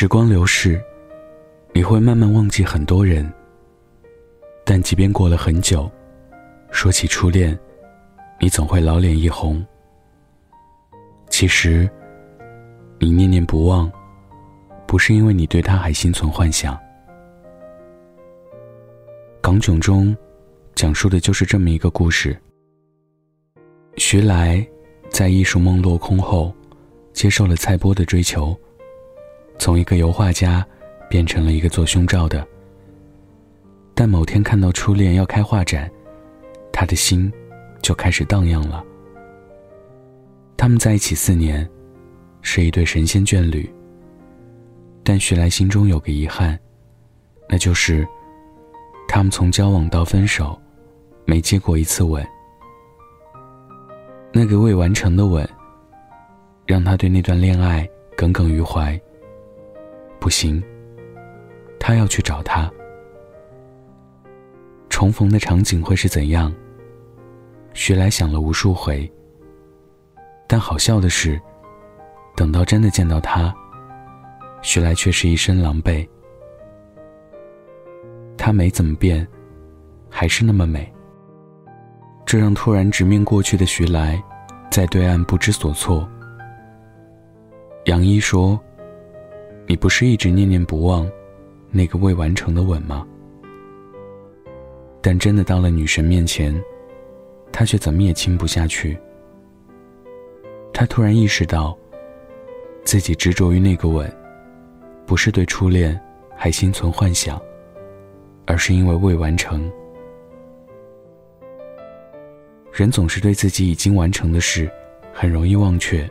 时光流逝，你会慢慢忘记很多人。但即便过了很久，说起初恋，你总会老脸一红。其实，你念念不忘，不是因为你对他还心存幻想。港囧中，讲述的就是这么一个故事。徐来在艺术梦落空后，接受了蔡波的追求。从一个油画家，变成了一个做胸罩的。但某天看到初恋要开画展，他的心就开始荡漾了。他们在一起四年，是一对神仙眷侣。但徐来心中有个遗憾，那就是他们从交往到分手，没接过一次吻。那个未完成的吻，让他对那段恋爱耿耿于怀。不行，他要去找他。重逢的场景会是怎样？徐来想了无数回。但好笑的是，等到真的见到他，徐来却是一身狼狈。他没怎么变，还是那么美。这让突然直面过去的徐来，在对岸不知所措。杨一说。你不是一直念念不忘那个未完成的吻吗？但真的到了女神面前，他却怎么也亲不下去。他突然意识到，自己执着于那个吻，不是对初恋还心存幻想，而是因为未完成。人总是对自己已经完成的事很容易忘却，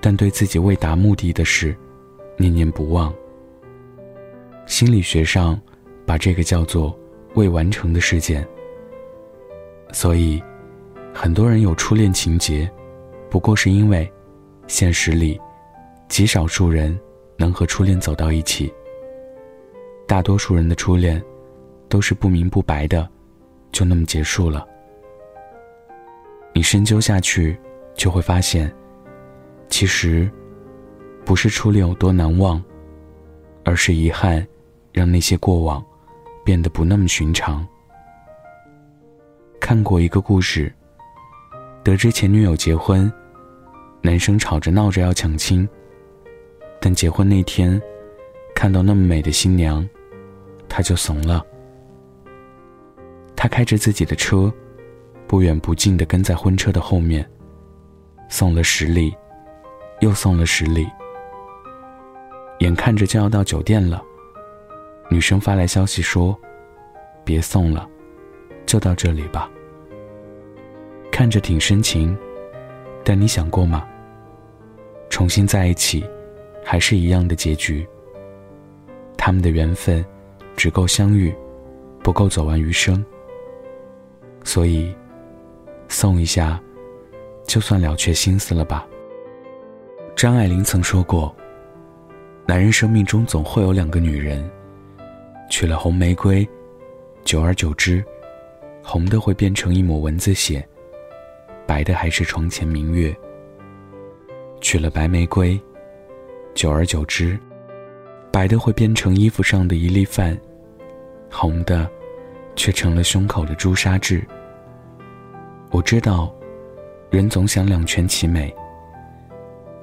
但对自己未达目的的事。念念不忘。心理学上，把这个叫做未完成的事件。所以，很多人有初恋情节，不过是因为，现实里，极少数人能和初恋走到一起。大多数人的初恋，都是不明不白的，就那么结束了。你深究下去，就会发现，其实。不是初恋有多难忘，而是遗憾，让那些过往变得不那么寻常。看过一个故事，得知前女友结婚，男生吵着闹着要抢亲，但结婚那天，看到那么美的新娘，他就怂了。他开着自己的车，不远不近的跟在婚车的后面，送了十里，又送了十里。眼看着就要到酒店了，女生发来消息说：“别送了，就到这里吧。”看着挺深情，但你想过吗？重新在一起，还是一样的结局。他们的缘分只够相遇，不够走完余生。所以，送一下，就算了却心思了吧。张爱玲曾说过。男人生命中总会有两个女人，娶了红玫瑰，久而久之，红的会变成一抹蚊子血，白的还是床前明月。娶了白玫瑰，久而久之，白的会变成衣服上的一粒饭，红的，却成了胸口的朱砂痣。我知道，人总想两全其美，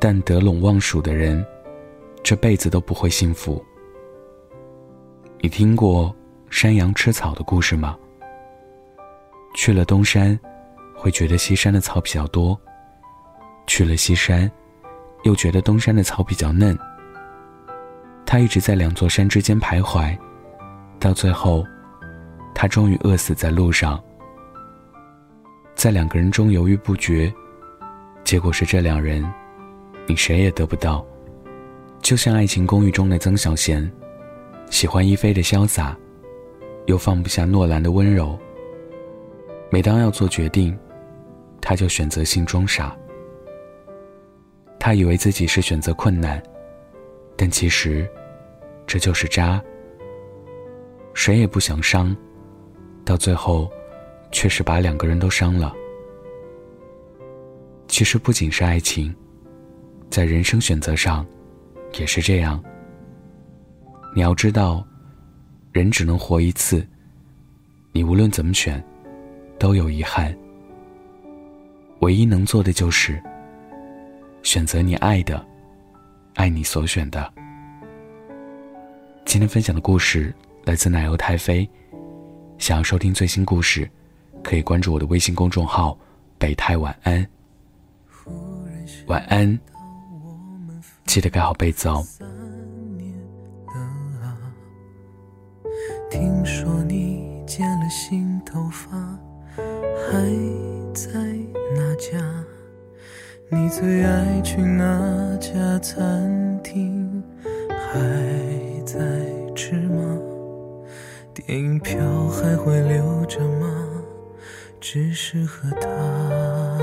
但得陇望蜀的人。这辈子都不会幸福。你听过山羊吃草的故事吗？去了东山，会觉得西山的草比较多；去了西山，又觉得东山的草比较嫩。他一直在两座山之间徘徊，到最后，他终于饿死在路上。在两个人中犹豫不决，结果是这两人，你谁也得不到。就像《爱情公寓》中的曾小贤，喜欢一菲的潇洒，又放不下诺兰的温柔。每当要做决定，他就选择性装傻。他以为自己是选择困难，但其实，这就是渣。谁也不想伤，到最后，却是把两个人都伤了。其实不仅是爱情，在人生选择上。也是这样，你要知道，人只能活一次，你无论怎么选，都有遗憾。唯一能做的就是，选择你爱的，爱你所选的。今天分享的故事来自奶油太妃。想要收听最新故事，可以关注我的微信公众号“北太晚安”。晚安，记得盖好被子哦。听说你剪了新头发，还在那家？你最爱去哪家餐厅？还在吃吗？电影票还会留着吗？只适合他。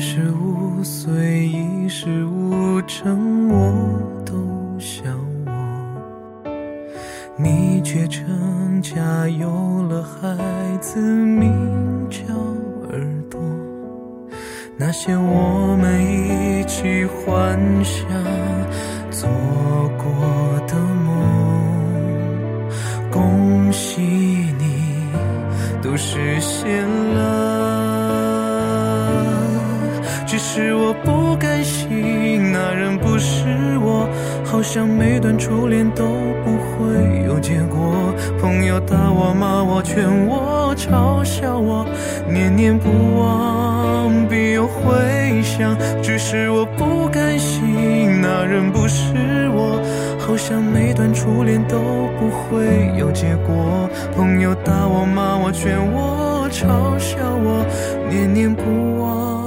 二十五岁一事无成，我都笑我。你却成家有了孩子，名叫耳朵。那些我们一起幻想做过的梦。恭喜你，都实现了。是我不甘心，那人不是我，好像每段初恋都不会有结果。朋友打我骂我劝我嘲笑我，念念不忘必有回响。只是我不甘心，那人不是我。好像每段初恋都不会有结果，朋友打我骂我劝我嘲笑我，念念不忘。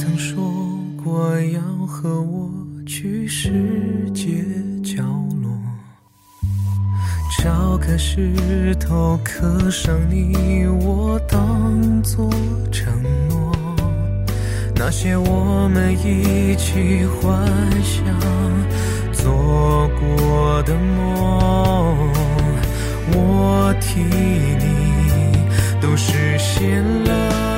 曾说过要和我去世界角落，找个石头刻上你我，当作承诺。那些我们一起幻想做过的梦，我替你都实现了。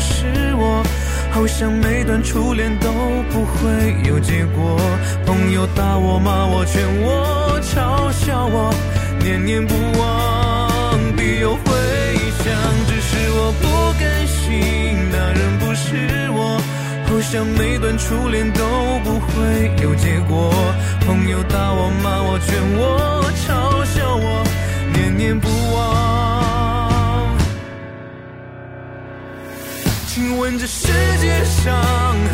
是我，好像每段初恋都不会有结果。朋友打我骂我劝我嘲笑我，念念不忘必有回响。只是我不甘心，那人不是我，好像每段初恋都不会有结果。朋友打我骂我劝我嘲笑我，念念不忘。请问这世界上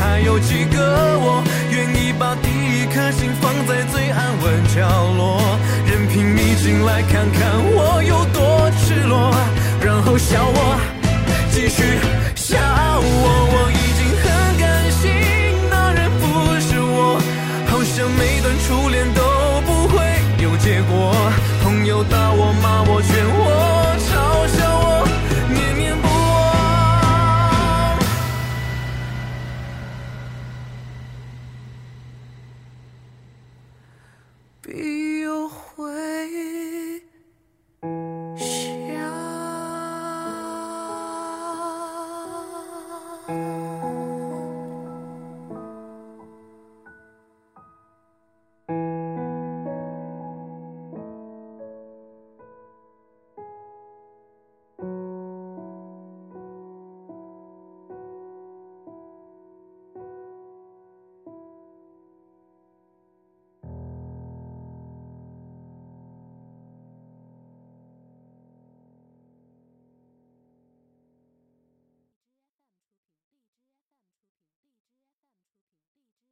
还有几个我，愿意把第一颗心放在最安稳角落，任凭你进来看看我有多赤裸，然后笑我，继续笑我。我已经很甘心，那人不是我，好像每段初恋都不会有结果。朋友打我骂我劝我